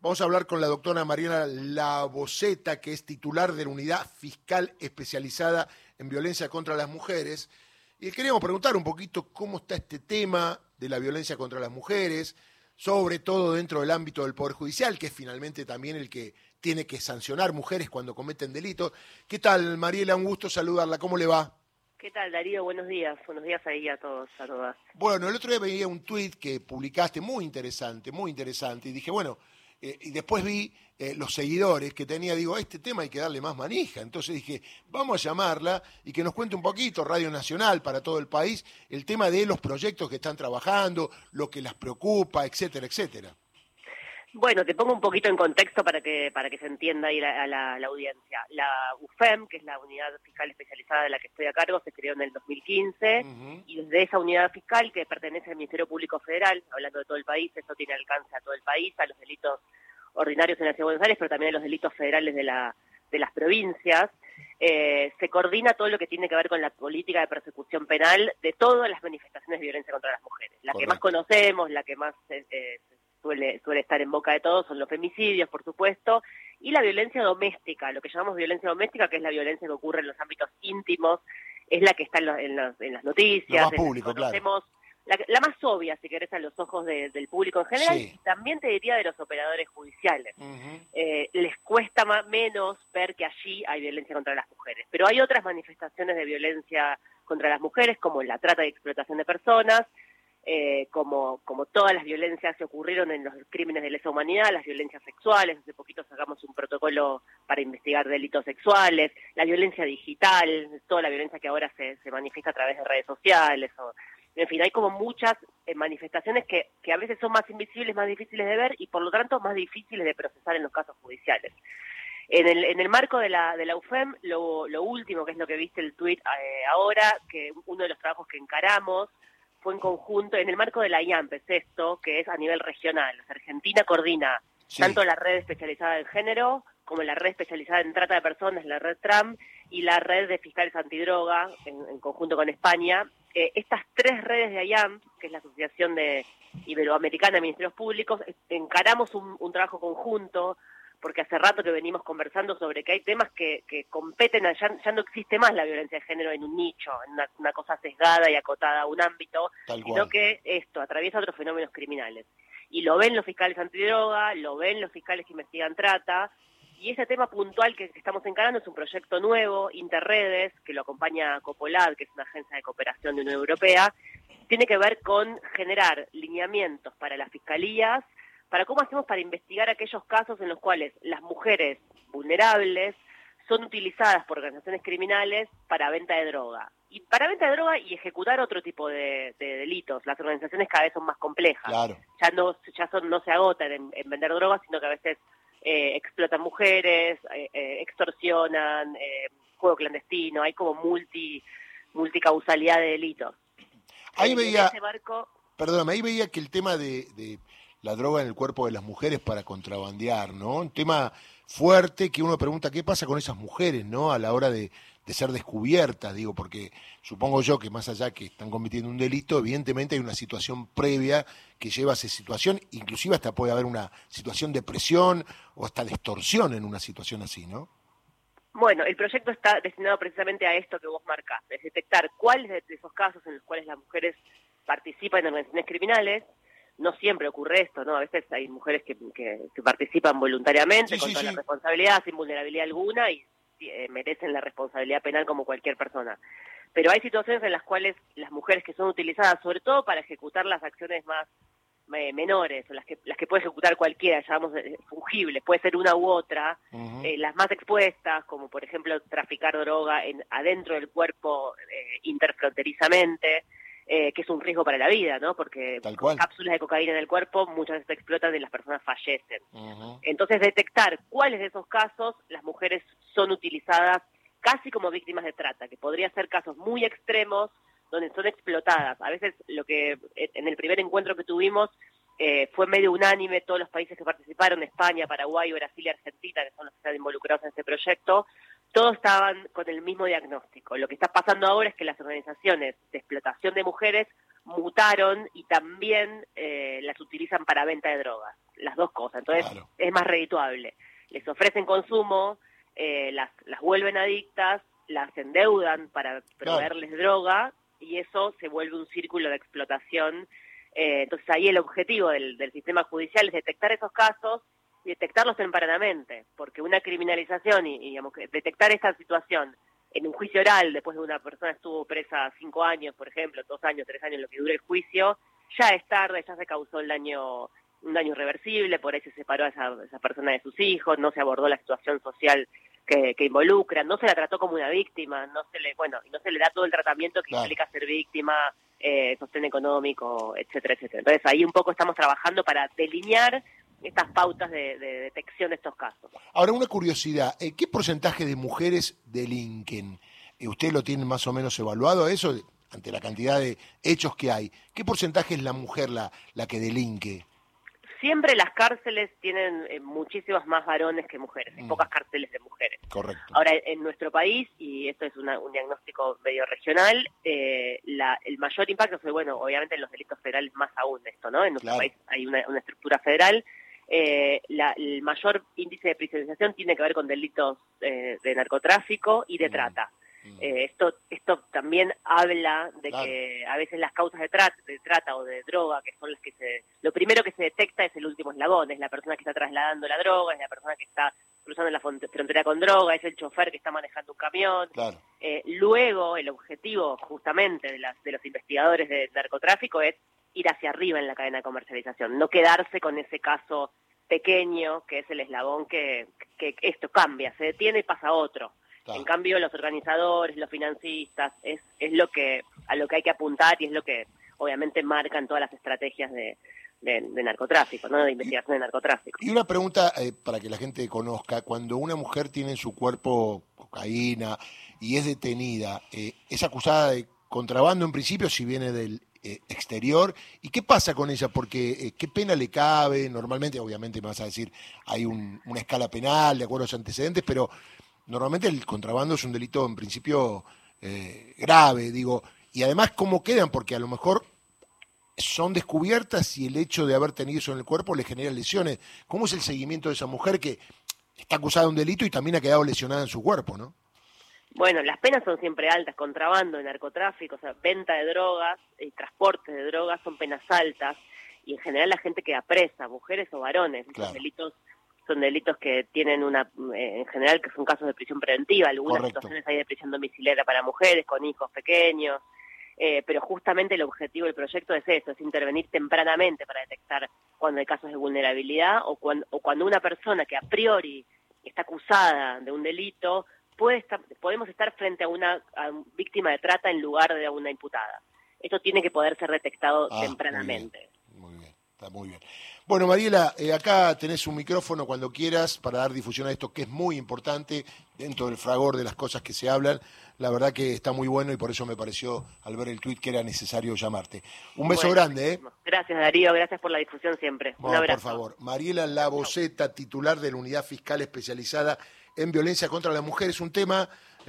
Vamos a hablar con la doctora Mariana Laboceta, que es titular de la Unidad Fiscal Especializada en Violencia contra las Mujeres. Y queríamos preguntar un poquito cómo está este tema de la violencia contra las mujeres, sobre todo dentro del ámbito del Poder Judicial, que es finalmente también el que tiene que sancionar mujeres cuando cometen delitos. ¿Qué tal, Mariela? Un gusto saludarla. ¿Cómo le va? ¿Qué tal, Darío? Buenos días. Buenos días ahí a todos, a todas. Bueno, el otro día veía un tuit que publicaste muy interesante, muy interesante, y dije, bueno, eh, y después vi eh, los seguidores que tenía, digo, a este tema hay que darle más manija. Entonces dije, vamos a llamarla y que nos cuente un poquito, Radio Nacional para todo el país, el tema de los proyectos que están trabajando, lo que las preocupa, etcétera, etcétera. Bueno, te pongo un poquito en contexto para que para que se entienda ahí la, a la, audiencia. La UFEM, que es la unidad fiscal especializada de la que estoy a cargo, se creó en el 2015 y desde esa unidad fiscal que pertenece al Ministerio Público Federal, hablando de todo el país, eso tiene alcance a todo el país, a los delitos ordinarios en la Ciudad de Buenos Aires, pero también a los delitos federales de, la, de las provincias. Eh, se coordina todo lo que tiene que ver con la política de persecución penal de todas las manifestaciones de violencia contra las mujeres. La que más conocemos, la que más eh, eh suele, suele estar en boca de todos, son los femicidios, por supuesto, y la violencia doméstica, lo que llamamos violencia doméstica, que es la violencia que ocurre en los ámbitos íntimos, es la que está en, las noticias. público, claro. La, más obvia, si querés, a los ojos del público en general, y también te diría de los operadores judiciales. Eh, les cuesta más, menos ver que allí hay violencia contra las mujeres. Pero hay otras manifestaciones de violencia contra las mujeres, como la trata y explotación de personas, eh, como, como todas las violencias que ocurrieron en los crímenes de lesa humanidad, las violencias sexuales, hace poquito sacamos un protocolo para investigar delitos sexuales, la violencia digital, toda la violencia que ahora se, se manifiesta a través de redes sociales, o, en fin, hay como muchas eh, manifestaciones que, que a veces son más invisibles, más difíciles de ver y por lo tanto más difíciles de procesar en los casos judiciales. En el, en el marco de la, de la UFEM, lo, lo último, que es lo que viste el tuit eh, ahora, que uno de los trabajos que encaramos fue en conjunto, en el marco de la IAMP, es esto, que es a nivel regional. Argentina coordina tanto la red especializada en género como la red especializada en trata de personas, la red TRAM, y la red de fiscales antidroga, en, conjunto con España. Eh, estas tres redes de IAMP, que es la Asociación de Iberoamericana de Ministerios Públicos, encaramos un, un trabajo conjunto porque hace rato que venimos conversando sobre que hay temas que, que competen, ya, ya no existe más la violencia de género en un nicho, en una, cosa sesgada y acotada a un ámbito, sino que esto atraviesa otros fenómenos criminales. Y lo ven los fiscales antidroga, lo ven los fiscales que investigan trata, y ese tema puntual que estamos encarando es un proyecto nuevo, Interredes, que lo acompaña Copolad, que es una agencia de cooperación de Unión Europea, tiene que ver con generar lineamientos para las fiscalías para cómo hacemos para investigar aquellos casos en los cuales las mujeres vulnerables son utilizadas por organizaciones criminales para venta de droga. Y para venta de droga y ejecutar otro tipo de, delitos. Las organizaciones cada vez son más complejas. Ya no ya son, no se agotan en, vender drogas, sino que a veces eh, explotan mujeres, eh, eh, extorsionan, juego clandestino, hay como multi multicausalidad de delitos. Ahí veía, perdóname, ahí veía que el tema de la droga en el cuerpo de las mujeres para contrabandear, ¿no? Un tema fuerte que uno pregunta qué pasa con esas mujeres, ¿no? A la hora de, ser descubiertas, digo, porque supongo yo que más allá que están cometiendo un delito, evidentemente hay una situación previa que lleva a esa situación, inclusive hasta puede haber una situación de presión o hasta de extorsión en una situación así, ¿no? Bueno, el proyecto está destinado precisamente a esto que vos marcás, es detectar cuáles de esos casos en los cuales las mujeres participan en organizaciones criminales, no siempre ocurre esto, ¿no? A veces hay mujeres que, que, participan voluntariamente con toda la responsabilidad, sin vulnerabilidad alguna y eh, merecen la responsabilidad penal como cualquier persona. Pero hay situaciones en las cuales las mujeres que son utilizadas, sobre todo para ejecutar las acciones más eh, menores, o las que, las que puede ejecutar cualquiera, llamamos eh, fungibles, puede ser una u otra, las más expuestas, como por ejemplo traficar droga en, adentro del cuerpo interfronterizamente, eh, que es un riesgo para la vida, ¿no? Porque cápsulas de cocaína en el cuerpo muchas veces explotan y las personas fallecen. Entonces, detectar cuáles de esos casos las mujeres son utilizadas casi como víctimas de trata, que podría ser casos muy extremos donde son explotadas. A veces lo que en el primer encuentro que tuvimos eh, fue medio unánime, todos los países que participaron, España, Paraguay, Brasil y Argentina, que son los que están involucrados en este proyecto, todos estaban con el mismo diagnóstico. Lo que está pasando ahora es que las organizaciones de explotación de mujeres mutaron y también eh, las utilizan para venta de drogas, las dos cosas. Entonces es más redituable. Les ofrecen consumo, eh, las, las vuelven adictas, las endeudan para proveerles droga y eso se vuelve un círculo de explotación. Eh, entonces ahí el objetivo del, del sistema judicial es detectar esos casos detectarlos tempranamente, porque una criminalización y, digamos, detectar esta situación en un juicio oral, después de una persona estuvo presa cinco años, por ejemplo, dos años, tres años, lo que dure el juicio, ya es tarde, ya se causó el daño, un daño irreversible, por ahí se separó a esa, esa persona de sus hijos, no se abordó la situación social que, que, involucra, no se la trató como una víctima, no se le, bueno, no se le da todo el tratamiento que implica ser víctima, eh, sostén económico, etcétera, etcétera. Entonces ahí un poco estamos trabajando para delinear estas pautas de, detección de estos casos. Ahora, una curiosidad, eh, ¿qué porcentaje de mujeres delinquen? Eh, ¿Usted lo tiene más o menos evaluado eso ante la cantidad de hechos que hay? ¿Qué porcentaje es la mujer la, la que delinque? siempre las cárceles tienen eh, muchísimos más varones que mujeres, hay mm. pocas cárceles de mujeres. Correcto. Ahora, en nuestro país, y esto es un diagnóstico medio regional, eh, el mayor impacto fue, bueno, obviamente en los delitos federales más aún de esto, ¿no? En nuestro país hay una, estructura federal. Eh, el mayor índice de prisionería tiene que ver con delitos de narcotráfico y de mm. trata. Mm. Eh, esto, esto también habla de que a veces las causas de trata, de trata o de droga, que son las que se... Lo primero que se detecta es el último eslabón, es la persona que está trasladando la droga, es la persona que está cruzando la frontera con droga, es el chofer que está manejando un camión. Eh, luego, el objetivo justamente de, las, de los investigadores de narcotráfico es ir hacia arriba en la cadena de comercialización, no quedarse con ese caso pequeño que es el eslabón que, que esto cambia, se detiene y pasa a otro. En cambio, los organizadores, los financistas, es, es lo que a lo que hay que apuntar y es lo que obviamente marcan todas las estrategias de, de, narcotráfico, ¿no? de investigación de narcotráfico. Y una pregunta eh, para que la gente conozca, cuando una mujer tiene en su cuerpo cocaína y es detenida, eh, es acusada de contrabando en principio si viene del eh, exterior, ¿y qué pasa con ella? Porque qué pena le cabe, normalmente, obviamente me vas a decir, hay un, una escala penal de acuerdo a los antecedentes, pero normalmente el contrabando es un delito en principio eh, grave, digo, y además cómo quedan, porque a lo mejor son descubiertas y el hecho de haber tenido eso en el cuerpo le genera lesiones. ¿Cómo es el seguimiento de esa mujer que está acusada de un delito y también ha quedado lesionada en su cuerpo, no? Bueno, las penas son siempre altas, contrabando, narcotráfico, o sea, venta de drogas y transporte de drogas son penas altas y en general la gente queda presa, mujeres o varones, claro. delitos son delitos que tienen una, eh, en general, que son casos de prisión preventiva, algunas situaciones hay de prisión domiciliaria para mujeres con hijos pequeños, eh, pero justamente el objetivo del proyecto es eso, es intervenir tempranamente para detectar cuando hay casos de vulnerabilidad o cuando, o cuando una persona que a priori está acusada de un delito, puede estar, podemos estar frente a una, víctima de trata en lugar de a una imputada. Esto tiene que poder ser detectado ah, tempranamente. Está muy bien. Bueno, Mariela, eh, acá tenés un micrófono cuando quieras para dar difusión a esto que es muy importante dentro del fragor de las cosas que se hablan. La verdad que está muy bueno y por eso me pareció al ver el tuit que era necesario llamarte. Un beso grande. ¿eh? Gracias Darío, gracias por la difusión siempre. un abrazo. Por favor, Mariela Laboceta, titular de la Unidad Fiscal Especializada en Violencia contra la Mujer, es un tema